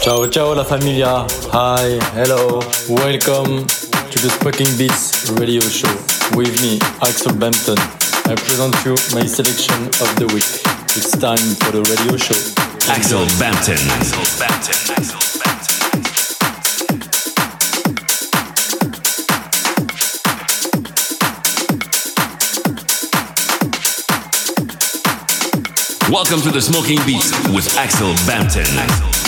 Ciao, ciao la familia. Hi, hello. Welcome to the Smoking Beats radio show. With me, Axel Bampton. I present you my selection of the week. It's time for the radio show. Axel Bampton. Axel Bampton. Axel Welcome to the Smoking Beats with Bampton. Axel Bampton.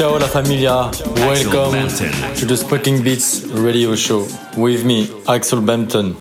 Ciao, la familia. Welcome to the Smoking Beats radio show with me, Axel Bampton.